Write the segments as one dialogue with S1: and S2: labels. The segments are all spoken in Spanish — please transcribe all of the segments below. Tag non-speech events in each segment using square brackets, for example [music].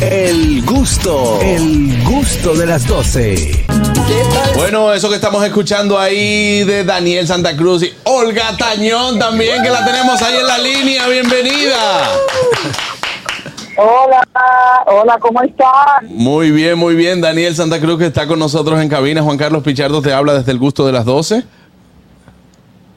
S1: El gusto, el gusto de las 12.
S2: Bueno, eso que estamos escuchando ahí de Daniel Santa Cruz y Olga Tañón también, que la tenemos ahí en la línea. Bienvenida.
S3: Hola, hola, ¿cómo están?
S2: Muy bien, muy bien. Daniel Santa Cruz que está con nosotros en cabina. Juan Carlos Pichardo te habla desde el gusto de las 12.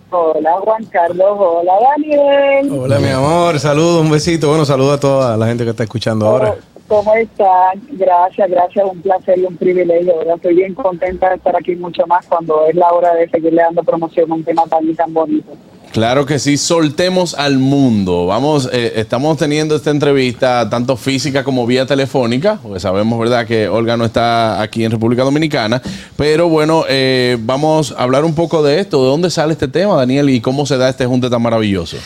S3: Hola, Juan Carlos. Hola, Daniel.
S4: Hola, mi amor. Saludos, un besito. Bueno, saludo a toda la gente que está escuchando ahora.
S3: ¿Cómo están? Gracias, gracias. Un placer y un privilegio. ¿verdad? Estoy bien contenta de estar aquí mucho más cuando es la hora de seguirle dando promoción a un tema tan y tan bonito.
S2: Claro que sí, soltemos al mundo. Vamos, eh, estamos teniendo esta entrevista tanto física como vía telefónica, porque sabemos, ¿verdad?, que Olga no está aquí en República Dominicana. Pero bueno, eh, vamos a hablar un poco de esto. ¿De dónde sale este tema, Daniel, y cómo se da este junte tan maravilloso?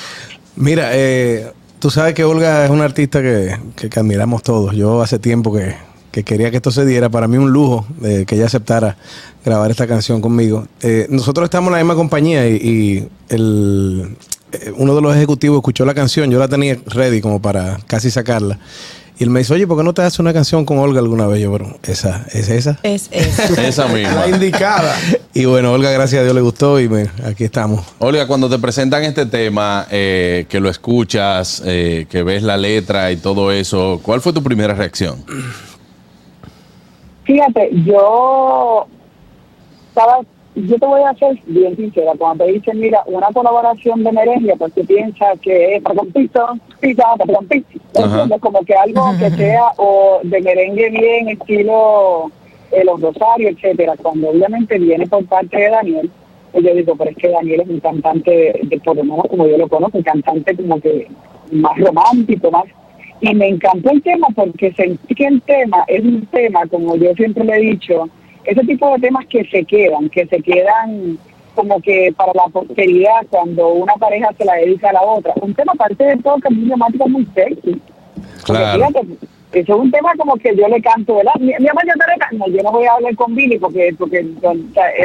S4: Mira, eh, tú sabes que Olga es una artista que, que- admiramos todos. Yo hace tiempo que, que quería que esto se diera. Para mí un lujo de que ella aceptara grabar esta canción conmigo. Eh, nosotros estamos en la misma compañía y, y el, eh, uno de los ejecutivos escuchó la canción. Yo la tenía ready como para casi sacarla. Y él me dice, oye, ¿por qué no te haces una canción con Olga alguna vez? Yo, pero esa, ¿es esa?
S5: Es eso. [laughs]
S2: Esa misma.
S4: La indicada. [laughs] Y bueno, Olga, gracias a Dios le gustó y me- aquí estamos.
S2: Olga, cuando te presentan este tema, eh, que lo escuchas, eh, que ves la letra y todo eso, ¿cuál fue tu primera reacción?
S3: Fíjate, yo estaba, yo te voy a ser bien sincera, cuando te dicen, mira, una colaboración de merengue, pues tú piensas que es para con pizza, pizza, para con pizza,
S2: Ajá.
S3: ¿entiendes? como que algo que sea o de merengue bien, estilo eh, Los Rosarios, etcétera, cuando obviamente viene por parte de Daniel, pues yo digo, pero es que Daniel es un cantante, de, por lo menos como yo lo conozco, un cantante como que más romántico, más y me encantó el tema porque sentí que el tema es un tema, como yo siempre le he dicho, ese tipo de temas que se quedan, que se quedan como que para la posteridad cuando una pareja se la dedica a la otra. Un tema aparte de todo que es muy romántico, muy sexy.
S2: Claro.
S3: fíjate, eso es un tema como que yo le canto, ¿verdad? Mi, mi amor, yo te le canto. No, yo no voy a hablar con Billy porque, porque él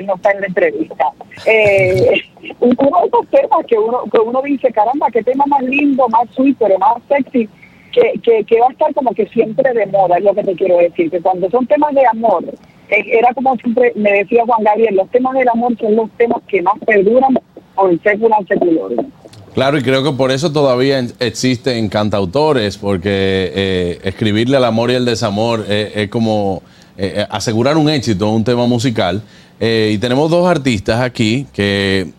S3: no está en la entrevista. Eh, [laughs] uno de esos temas que uno, que uno dice, caramba, qué tema más lindo, más sweet, pero más sexy, que, que, que va a estar como que siempre de moda, es lo que te quiero decir, que cuando son temas de amor, era como siempre me decía Juan Gabriel, los temas del amor son los temas que más perduran por el secular secular.
S2: Claro, y creo que por eso todavía en- existen cantautores, porque eh, escribirle al amor y al desamor eh, es como eh, eh, asegurar un éxito en un tema musical. Eh, y tenemos dos artistas aquí que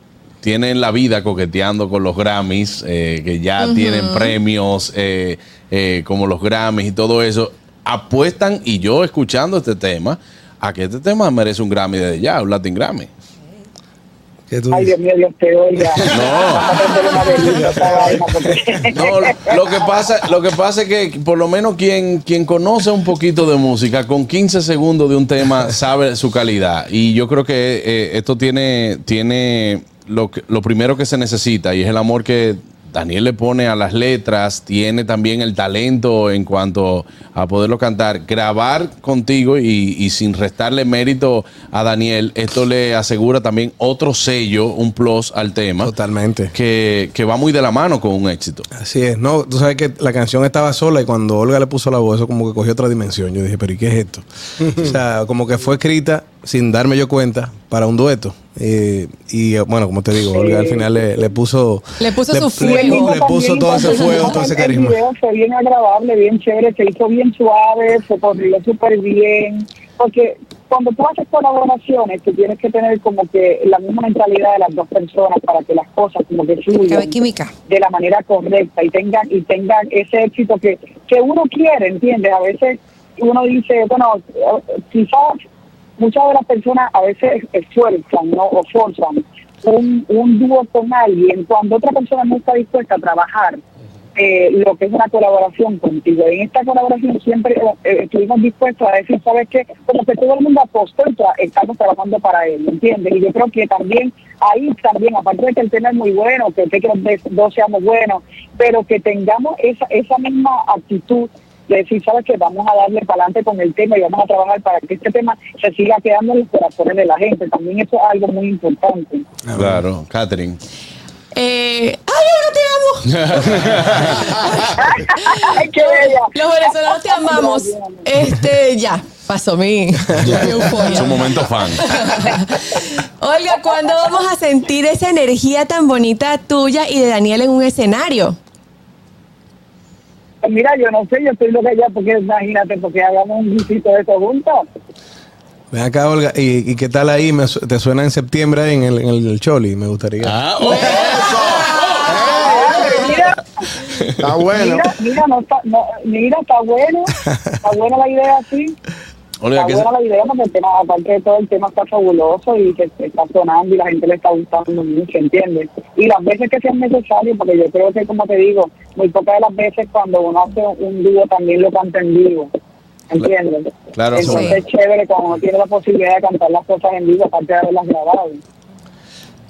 S2: tienen la vida coqueteando con los Grammys, eh, que ya tienen premios eh, eh, como los Grammys y todo eso. Apuestan, y yo escuchando este tema, a que este tema merece un Grammy desde ya, un Latin Grammy.
S4: ¿Qué tú
S3: Ay, Dios mío, Dios te oiga. [laughs]
S2: No. [laughs] No, lo que pasa, lo que pasa es que por lo menos quien, quien conoce un poquito de música, con 15 segundos de un tema sabe su calidad. Y yo creo que eh, esto tiene, tiene lo, que- lo primero que se necesita y es el amor que Daniel le pone a las letras, tiene también el talento en cuanto a poderlo cantar. Grabar contigo y, y sin restarle mérito a Daniel, esto le asegura también otro sello, un plus al tema
S4: Totalmente.
S2: que, que va muy de la mano con un éxito.
S4: Así es, no, tú sabes que la canción estaba sola y cuando Olga le puso la voz, eso como que cogió otra dimensión. Yo dije, pero ¿y qué es esto? [laughs] o sea, como que fue escrita sin darme yo cuenta para un dueto. Eh, y eh, bueno, como te digo, Olga al final le, le puso.
S5: Le puso su fuego.
S4: Le, puso todo ese fuego, todo ese
S3: El
S4: carisma.
S3: video fue bien agradable, bien chévere, se hizo bien suave, se corrió súper bien. Porque cuando tú haces colaboraciones, tú tienes que tener como que la misma mentalidad de las dos personas para que las cosas como que fluyan
S5: química.
S3: de la manera correcta y tengan y tengan ese éxito que, que uno quiere, ¿entiendes? A veces uno dice, bueno, eh, quizás muchas de las personas a veces esfuerzan ¿no? o forzan un, un dúo con alguien cuando otra persona no está dispuesta a trabajar eh, lo que es una colaboración contigo. En esta colaboración siempre eh, estuvimos dispuestos a decir, ¿sabes qué? Como que todo el mundo apostó y tra- estamos trabajando para él, ¿entiendes? Y yo creo que también ahí también, aparte de que el tema es muy bueno, que, que los dos seamos buenos, pero que tengamos esa, esa misma actitud de decir, ¿sabes qué? Vamos a darle para adelante con el tema y vamos a trabajar para que este tema se siga quedando en los corazones de la gente. También eso es algo muy importante.
S2: Claro, Catherine.
S5: Eh, ¡Ay, Olga, te amo! [laughs]
S3: Ay, qué bella.
S5: Los venezolanos te amamos. Este, ya, pasó mi, mi euforia.
S2: Es un momento fan. [laughs]
S5: Olga, ¿cuándo vamos a sentir esa energía tan bonita tuya y de Daniel en un escenario?
S3: Mira, yo no sé, yo estoy loca ya porque imagínate, porque hagamos un visito de eso juntos.
S4: Ven acá, Olga, ¿y, y qué tal ahí? Me su- ¿Te suena en septiembre en el, en el Choli? Me gustaría.
S2: Ah, oh,
S3: Mira,
S6: Está bueno.
S3: mira, mira, no está, no, mira, está bueno, [laughs] está buena la idea, sí.
S2: Olga,
S3: Está
S2: ¿qué,
S3: buena la idea porque el tema, aparte de todo, el tema está fabuloso y que está sonando y la gente le está gustando mucho, ¿entiendes? Y las veces que sean necesarias, porque yo creo que, como te digo, muy pocas de las veces cuando uno hace un dúo también lo canta en vivo, ¿entiendes?
S2: Claro,
S3: Entonces
S5: sí.
S3: es chévere cuando uno tiene la posibilidad de cantar las cosas en vivo, aparte de haberlas grabado.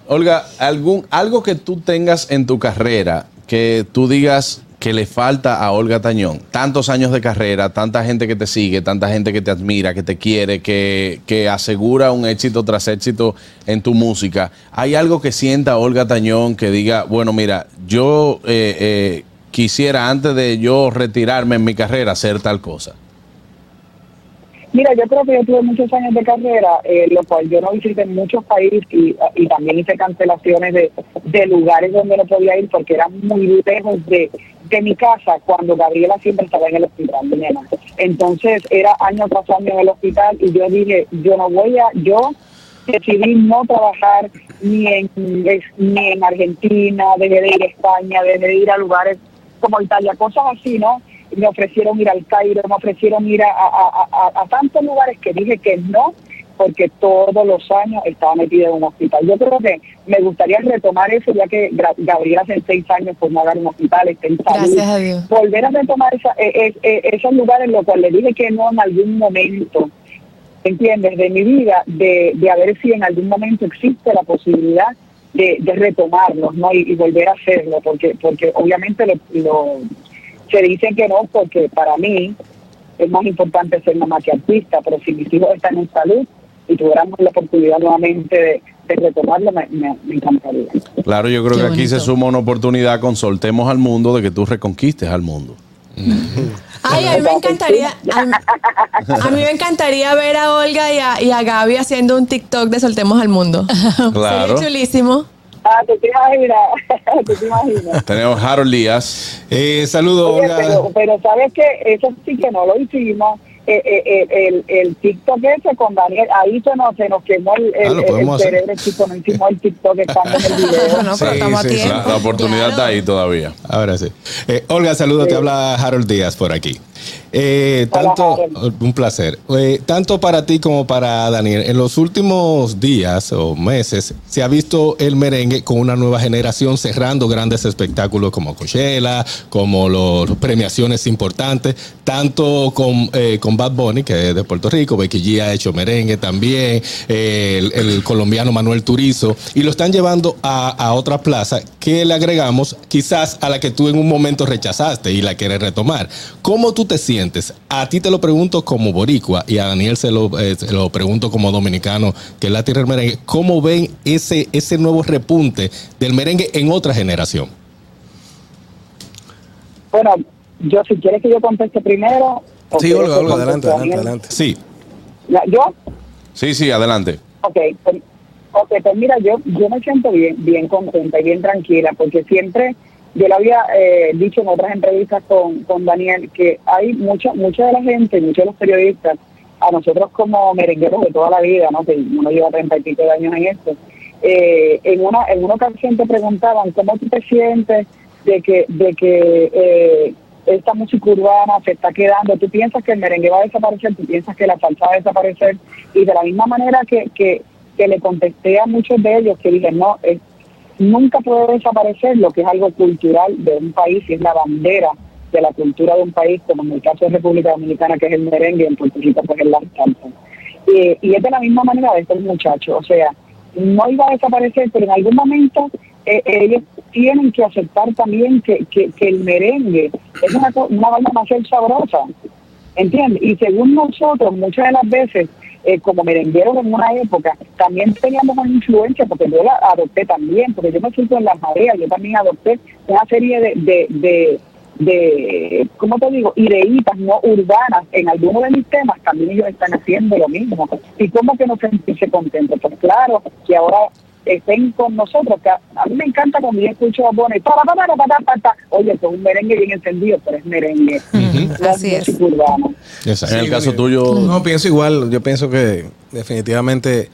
S2: Olga, algún, algo que tú tengas en tu carrera que tú digas que le falta a Olga Tañón. Tantos años de carrera, tanta gente que te sigue, tanta gente que te admira, que te quiere, que, que asegura un éxito tras éxito en tu música. ¿Hay algo que sienta Olga Tañón que diga, bueno, mira, yo eh, eh, quisiera antes de yo retirarme en mi carrera hacer tal cosa?
S3: Mira, yo creo que yo tuve muchos años de carrera, eh, lo cual yo no visité muchos países y, y también hice cancelaciones de, de lugares donde no podía ir porque eran muy lejos de, de mi casa cuando Gabriela siempre estaba en el hospital, mi. Entonces era año tras año en el hospital y yo dije, yo no voy a, yo decidí no trabajar ni en, ni en Argentina, dejé de ir a España, dejé de ir a lugares como Italia, cosas así, ¿no? Me ofrecieron ir al Cairo, me ofrecieron ir a, a, a, a tantos lugares que dije que no, porque todos los años estaba metida en un hospital. Yo creo que me gustaría retomar eso, ya que Gabriela hace seis años por no haber un hospital, está en salud.
S5: Gracias a Dios.
S3: Volver a retomar esa, eh, esos lugares en los cuales le dije que no en algún momento, ¿entiendes? De mi vida, de, de a ver si en algún momento existe la posibilidad de, de retomarlos, ¿no? Y, y volver a hacerlo, porque porque obviamente lo, lo- se dicen que no, porque para mí es más importante ser mamá que artista, pero si mis hijos están en salud y tuviéramos la oportunidad nuevamente de, de retomarlo, me, me- me encantaría.
S2: Claro, yo creo
S5: Qué
S2: que aquí se suma una oportunidad con Soltemos al Mundo de que tú reconquistes al mundo.
S5: Ay, a mí me encantaría, a mí, a mí me encantaría ver a Olga y a, y a Gaby haciendo un TikTok de Soltemos al Mundo. [laughs]
S2: Claro.
S5: Sería chulísimo.
S3: Ah, ¿tú te imaginas? ¿Tú [laughs] te imaginas?
S2: Tenemos Harold Díaz.
S6: Eh, saludos,
S3: Oye,
S6: Olga.
S3: pero, pero sabes que eso sí que no lo hicimos. Eh, eh, eh, el, el TikTok ese con Daniel, ahí se nos, se nos quemó el,
S6: Ah,
S3: el,
S6: lo
S3: el
S6: podemos hacer.
S3: cerebro, chico, no hicimos el TikTok estando en el [laughs] video.
S5: Pero
S6: Sí,
S5: estamos
S6: sí,
S5: a
S6: sí.
S5: tiempo.
S2: La, la oportunidad
S5: Claro.
S2: está ahí todavía.
S6: Ahora sí. Eh, Olga, saludos, te habla Harold Díaz por aquí. Eh, tanto,
S3: Harold.
S6: un placer. Eh, tanto para ti como para Daniel, en los últimos días o meses se ha visto el merengue con una nueva generación cerrando grandes espectáculos como Coachella, como los premiaciones importantes, tanto con, eh, con Bad Bunny, que es de Puerto Rico, Becky G ha hecho merengue también, el, el colombiano Manuel Turizo, y lo están llevando a, a otra plaza que le agregamos quizás a la que tú en un momento rechazaste y la quieres retomar. ¿Cómo tú te sientes? A ti te lo pregunto como boricua y a Daniel se lo, eh, se lo pregunto como dominicano, que es la tierra del merengue. ¿Cómo ven ese, ese nuevo repunte del merengue en otra generación?
S3: Bueno, yo si quieres que yo conteste primero. o
S4: Sí, Olga, Olga, adelante, adelante, adelante.
S6: Sí.
S3: ¿Yo?
S2: Sí, sí, adelante.
S3: Ok, pues, ok, pues mira, yo, yo me siento bien, bien contenta y bien tranquila, porque siempre, yo le había eh, dicho en otras entrevistas con, con Daniel, que hay mucha, mucha de la gente, muchos de los periodistas, a nosotros como merengueros de toda la vida, ¿no? que uno lleva treinta y pico de años en esto, eh, en una en una ocasión te preguntaban cómo tú te sientes de que de que eh, esta música urbana se está quedando, tú piensas que el merengue va a desaparecer, tú piensas que la salsa va a desaparecer, y de la misma manera que, que, que le contesté a muchos de ellos que dije, no, es, nunca puede desaparecer lo que es algo cultural de un país y es la bandera de la cultura de un país, como en el caso de República Dominicana, que es el merengue, y en Puerto Rico, pues es la salsa. Y es de la misma manera de estos muchachos, o sea, no iba a desaparecer, pero en algún momento eh, ellos tienen que aceptar también que, que, que el merengue es una, una vaina más sabrosa, ¿entiendes? Y según nosotros, muchas de las veces eh, como merengueros en una época, también teníamos una influencia, porque yo la adopté también, porque yo me siento en las mareas, yo también adopté una serie de, de, de, de ¿cómo te digo? Ideitas no urbanas en algunos de mis temas, también ellos están haciendo lo mismo. ¿Y cómo que no sentirse contentos? Pues claro, que ahora estén con nosotros, que a, a mí me encanta cuando yo escucho a Bonnie, para, para, para, para, para, oye, es un merengue bien entendido, pero es merengue, no
S5: Así es.
S6: Exacto.
S2: En el caso tuyo,
S4: No, pienso igual. Yo pienso que definitivamente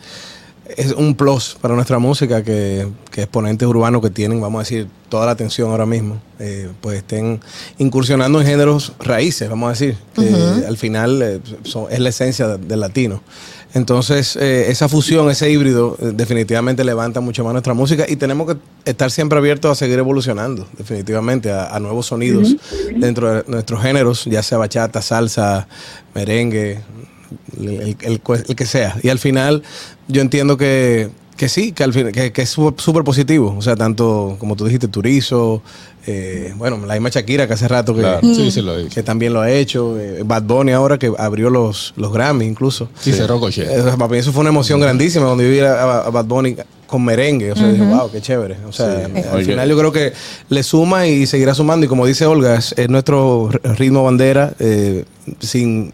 S4: es un plus para nuestra música que, que exponentes urbanos que tienen, vamos a decir, toda la atención ahora mismo, eh, pues estén incursionando en géneros raíces, vamos a decir, que al final eh, son- es la esencia de- del latino. Entonces, eh, esa fusión, ese híbrido, eh, definitivamente levanta mucho más nuestra música y tenemos que estar siempre abiertos a seguir evolucionando, definitivamente, a, a nuevos sonidos dentro de nuestros géneros, ya sea bachata, salsa, merengue, el, el- el cue- el que sea. Y al final, yo entiendo que, que sí, que, al fin, que, que es súper positivo. O sea, tanto como tú dijiste, Turizo, eh, bueno, la misma Shakira que hace rato que,
S2: Claro.
S6: Sí, sí lo hizo.
S4: que también lo ha hecho. eh, Bad Bunny ahora que abrió los, los Grammy incluso.
S6: Sí, cerró Coche.
S4: Para mí eso fue una emoción grandísima cuando yo vi a, a Bad Bunny con merengue. O sea, dije, wow, qué chévere. O sea, al
S2: Oye.
S4: final yo creo que le suma y seguirá sumando. Y como dice Olga, es, es nuestro ritmo bandera. eh, sin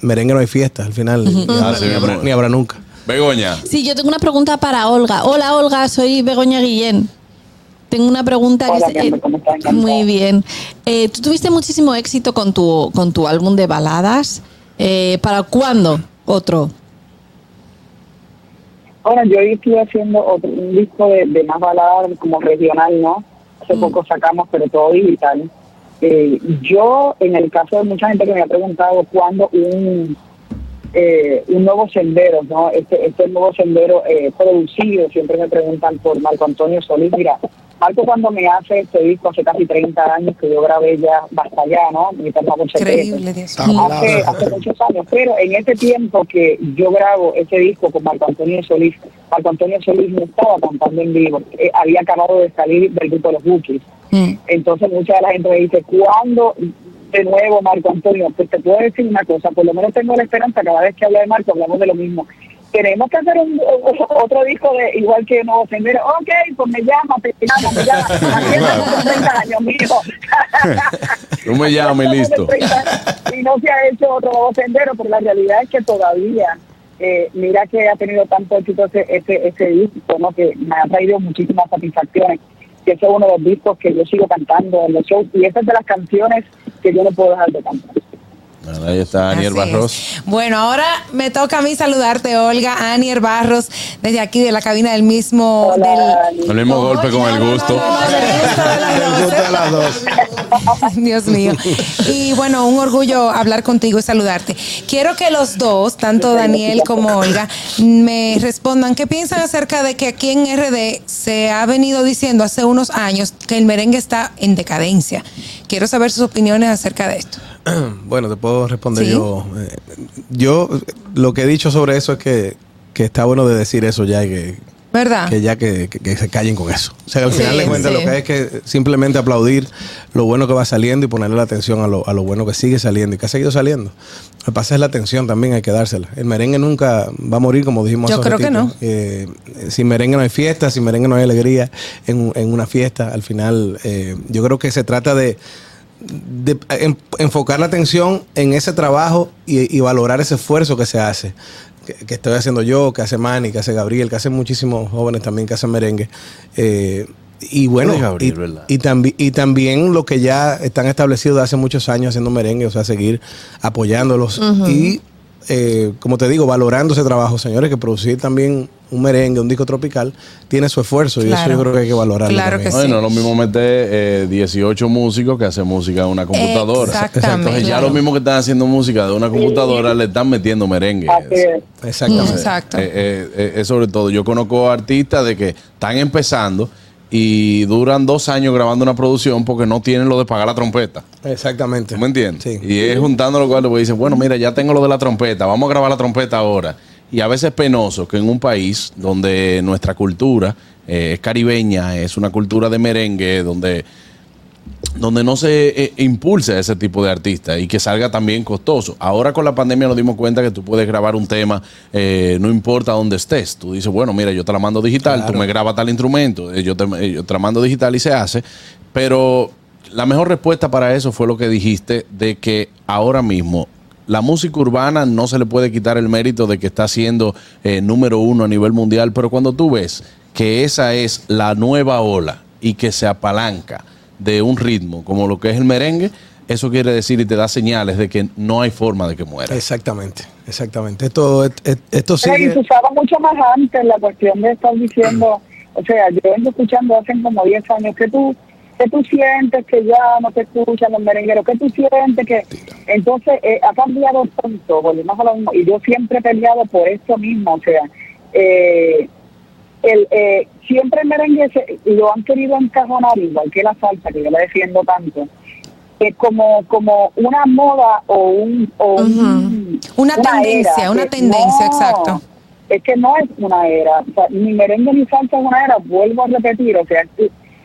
S4: merengue no hay fiesta. Al final, ni, habrá,
S2: Así
S4: ni habrá-
S2: mismo.
S4: ni habrá nunca.
S2: Begoña.
S7: Sí, yo tengo una pregunta para Olga. Hola, Olga, soy Begoña Guillén. Tengo una pregunta
S3: Hola,
S7: que
S3: mi amor, ¿cómo estás? Encantada.
S7: muy bien. Eh, tú tuviste muchísimo éxito con tu con tu álbum de baladas. Eh, ¿Para cuándo otro?
S3: Bueno, yo hoy estoy haciendo otro, un disco de, de más balada como regional, ¿no? Hace poco sacamos, pero todo digital. Eh, yo, en el caso de mucha gente que me ha preguntado cuándo un, eh, un nuevo sendero, ¿no? Este, este nuevo sendero eh, producido, siempre me preguntan por Marco Antonio Solís. Mira, Marco cuando me hace este disco hace casi 30 años que yo grabé ya Basta Ya, ¿no? Mi.
S5: Increíble, Dios.
S3: hace, hace muchos años, pero en ese tiempo que yo grabo ese disco con Marco Antonio Solís, Marco Antonio Solís no estaba cantando en vivo, eh, había acabado de salir del grupo de los Bookies.
S7: Mm.
S3: Entonces mucha de la gente me dice, ¿cuándo de nuevo Marco Antonio? Pues te puedo decir una cosa, por lo menos tengo la esperanza, cada vez que hablo de Marco hablamos de lo mismo. Tenemos que hacer un, otro disco de igual que Nuevo Sendero. Ok, pues me llama, te llama, me llama. [laughs] Es, 30 años, mijo. [laughs]
S2: Tú me llamas y listo.
S3: Y no se ha hecho otro sendero, pero la realidad es que todavía, eh, mira que ha tenido tanto éxito ese, ese, ese disco, ¿no? que me ha traído muchísimas satisfacciones. Que ese es uno de los discos que yo sigo cantando en los shows. Y esa es de las canciones que yo no puedo dejar de cantar.
S2: Bueno, ahí está Daniel
S5: Así
S2: Barros.
S5: es. Bueno, ahora me toca a mí saludarte, Olga, Anier Barros, desde aquí de la cabina del mismo.
S3: Hola,
S5: del-
S2: El mismo golpe con el gusto.
S5: Dios mío. Y bueno, un orgullo hablar contigo y saludarte. Quiero que los dos, tanto Daniel como Olga, me respondan qué piensan acerca de que aquí en RD se ha venido diciendo hace unos años que el merengue está en decadencia. Quiero saber sus opiniones acerca de esto. [clears throat]
S4: Bueno, te puedo responder
S5: Sí.
S4: yo. Eh, yo lo que he dicho sobre eso es que, que está bueno de decir eso ya y que,
S5: ¿Verdad?
S4: que ya que, que- que se callen con eso. O sea, al
S5: Sí,
S4: final de cuentas
S5: sí.
S4: lo que hay es que simplemente aplaudir lo bueno que va saliendo y ponerle la atención a lo, a lo bueno que sigue saliendo y que ha seguido saliendo. Lo que pasa es la atención también, hay que dársela. El merengue nunca va a morir, como dijimos
S5: Yo
S4: hace
S5: creo que no.
S4: Eh, sin merengue no hay fiesta, sin merengue no hay alegría en, en una fiesta. Al final, eh, yo creo que se trata de, de en- enfocar la atención en ese trabajo y, y valorar ese esfuerzo que se hace. Que, que estoy haciendo yo, que hace Manny, que hace Gabriel, que hacen muchísimos jóvenes también que hacen merengue. Eh, y bueno,
S2: Gabriel,
S4: y,
S2: ¿verdad?
S4: y, tambi- y también lo que ya están establecidos de hace muchos años haciendo merengue, o sea, seguir apoyándolos y, eh, como te digo, valorando ese trabajo, señores, que producir también un merengue, un disco tropical, tiene su esfuerzo y eso
S5: Claro.
S4: yo creo que hay que valorarlo.
S5: Claro
S4: también.
S5: que
S2: Bueno,
S5: sí.
S2: lo mismo meter eh, 18 músicos que hacen música en una computadora.
S5: Exactamente.
S2: Entonces ya
S5: Claro.
S2: lo mismo que están haciendo música de una computadora le están metiendo merengue.
S4: Exactamente.
S5: Exacto.
S2: Eh, eh, eh, es sobre todo, yo conozco artistas de que están empezando y duran dos años grabando una producción porque no tienen lo de pagar la trompeta.
S4: Exactamente.
S2: ¿Tú me entiendes?
S4: Sí.
S2: Y es juntando lo cual dicen, bueno, mira, ya tengo lo de la trompeta, vamos a grabar la trompeta ahora. Y a veces es penoso que en un país donde nuestra cultura eh, es caribeña, es una cultura de merengue, donde donde no se eh, impulse a ese tipo de artista y que salga también costoso. Ahora con la pandemia nos dimos cuenta que tú puedes grabar un tema, eh, no importa dónde estés. Tú dices, bueno, mira, yo te la mando digital, tú me grabas tal instrumento, eh, yo te, eh, yo te la mando digital y se hace. Pero la mejor respuesta para eso fue lo que dijiste de que ahora mismo la música urbana no se le puede quitar el mérito de que está siendo eh, número uno a nivel mundial, pero cuando tú ves que esa es la nueva ola y que se apalanca de un ritmo como lo que es el merengue, eso quiere decir y te da señales de que no hay forma de que muera.
S4: Exactamente, exactamente. Esto, esto
S3: Pero, y
S4: sigue.
S3: se usaba mucho más antes la cuestión de estar diciendo, o sea, yo vengo escuchando hace como 10 años que tú que tú sientes que ya no te escuchan los merengueros, que tú sientes que... Entonces, eh, ha cambiado tanto, volvemos a lo mismo, y yo siempre he peleado por esto mismo, o sea, eh, el, eh, siempre el merengue se- lo han querido encajonar igual que la salsa, que yo la defiendo tanto, eh, como como una moda o un... O un-
S5: Una tendencia, una tendencia, exacto.
S3: Es que no es una era, o sea, ni merengue ni salsa es una era, vuelvo a repetir, o sea,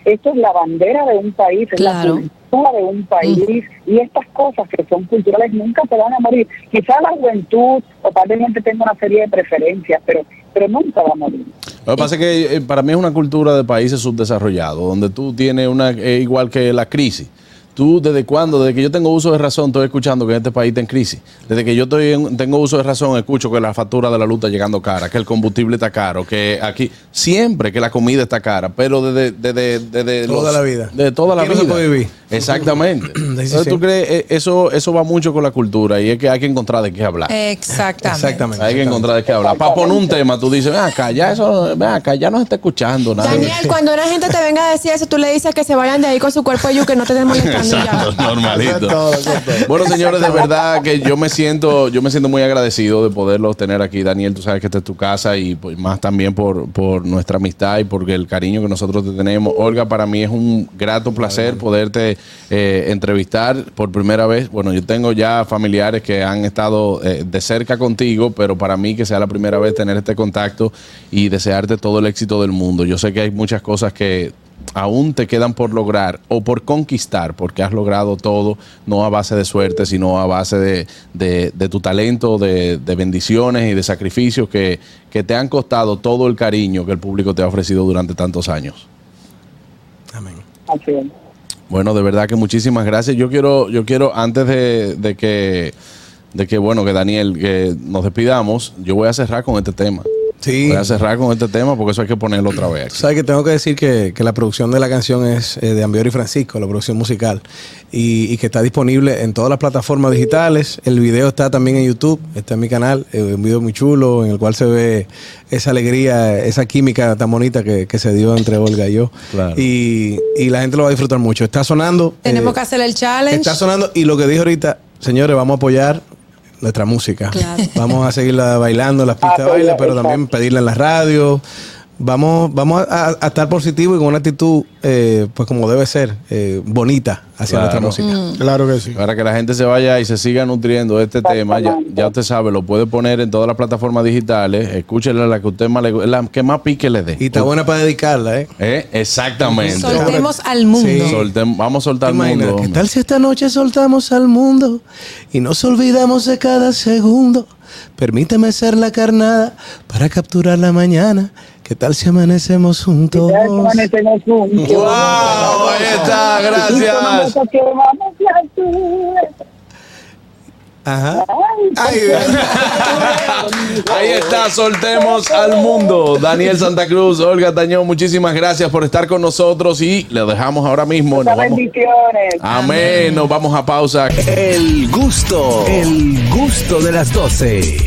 S3: esto- es la bandera de un país, es
S7: Claro.
S3: la cultura de un país, y estas cosas que son culturales nunca se van a morir. Quizá la juventud o gente tenga una serie de preferencias, pero pero nunca va a morir.
S2: Lo que pasa es que eh, para mí es una cultura de países subdesarrollados, donde tú tienes una, eh, igual que la crisis. Tú, ¿desde cuándo? Desde que yo tengo uso de razón, estoy escuchando que este país está en crisis. Desde que yo estoy en- tengo uso de razón, escucho que la factura de la luz está llegando cara, que el combustible está caro, que aquí, siempre que la comida está cara, pero desde... desde, desde
S4: Toda la vida.
S2: De toda la
S4: Aquí no
S2: vida.
S4: se puede vivir.
S2: Exactamente. [clears throat] Entonces. ¿tú crees? Eh, Eso, eso va mucho con la cultura y es que hay que encontrar de qué hablar.
S5: Exactamente.
S4: Exactamente.
S2: Hay que encontrar de qué hablar. Para poner un tema, tú dices, ven acá, ya eso, ven acá, ya no se está escuchando nada.
S8: Daniel, cuando una gente te venga a decir eso, tú le dices que se vayan de ahí con su cuerpo y que no te estén [laughs] molestando [laughs]
S2: normalito.
S4: Todo, todo.
S2: Bueno, señores, de verdad que yo me siento, yo me siento muy agradecido de poderlos tener aquí. Daniel, tú sabes que esta es tu casa y pues, más también por, por nuestra amistad y por el cariño que nosotros te tenemos. Olga, para mí es un grato placer poderte eh, entrevistar por primera vez. Bueno, yo tengo ya familiares que han estado eh, de cerca contigo, pero para mí que sea la primera vez tener este contacto y desearte todo el éxito del mundo. Yo sé que hay muchas cosas que aún te quedan por lograr o por conquistar, porque has logrado todo, no a base de suerte, sino a base de, de- de tu talento, de, de bendiciones y de sacrificios que, que te han costado todo el cariño que el público te ha ofrecido durante tantos años.
S4: Amén.
S2: Bueno, de verdad que muchísimas gracias. Yo quiero, yo quiero antes de, de que, de que bueno, que Daniel, que nos despidamos, yo voy a cerrar con este tema.
S4: Sí.
S2: Voy a cerrar con este tema porque eso hay que ponerlo otra vez. Aquí.
S4: sabes que tengo que decir que, que la producción de la canción es eh, de Ambior y Francisco, la producción musical, y, y que está disponible en todas las plataformas digitales. El video está también en YouTube, está en mi canal, eh, un video muy chulo en el cual se ve esa alegría, esa química tan bonita que, que se dio entre Olga y yo.
S2: Claro.
S4: Y, y la gente lo va a disfrutar mucho. Está sonando.
S5: Tenemos
S4: eh,
S5: que hacer el challenge.
S4: Está sonando y lo que dije ahorita, señores, vamos a apoyar nuestra música.
S7: Claro.
S4: Vamos a seguirla bailando las pistas de baile, pero
S3: exacto.
S4: también pedirla en la radio. Vamos, vamos a, a estar positivo y con una actitud, eh, pues como debe ser, eh, bonita hacia
S2: Claro.
S4: nuestra música.
S9: Claro que sí.
S2: Para que la gente se vaya y se siga nutriendo de este tema, ya, ya usted sabe, lo puede poner en todas las plataformas digitales. Escúchela la que usted más le la que más pique le dé.
S4: Y está buena para dedicarla, ¿eh?
S2: ¿Eh? Exactamente.
S5: Soltemos al mundo.
S4: Sí.
S2: Soltem- vamos a soltar
S4: Imagina,
S2: mundo.
S4: ¿Qué tal si esta noche soltamos al mundo y nos olvidamos de cada segundo? Permíteme ser la carnada para capturar la mañana. ¿Qué tal si amanecemos juntos?
S3: Ya amanecemos juntos.
S2: ¡Wow! Ahí está, gracias.
S4: Ajá.
S3: Ay,
S2: Ahí está, soltemos al mundo. Daniel Santa Cruz, Olga Tañón, muchísimas gracias por estar con nosotros y le dejamos ahora mismo. Nos
S3: bendiciones.
S2: Amén. Nos vamos a pausa.
S1: El gusto, el gusto de las 12.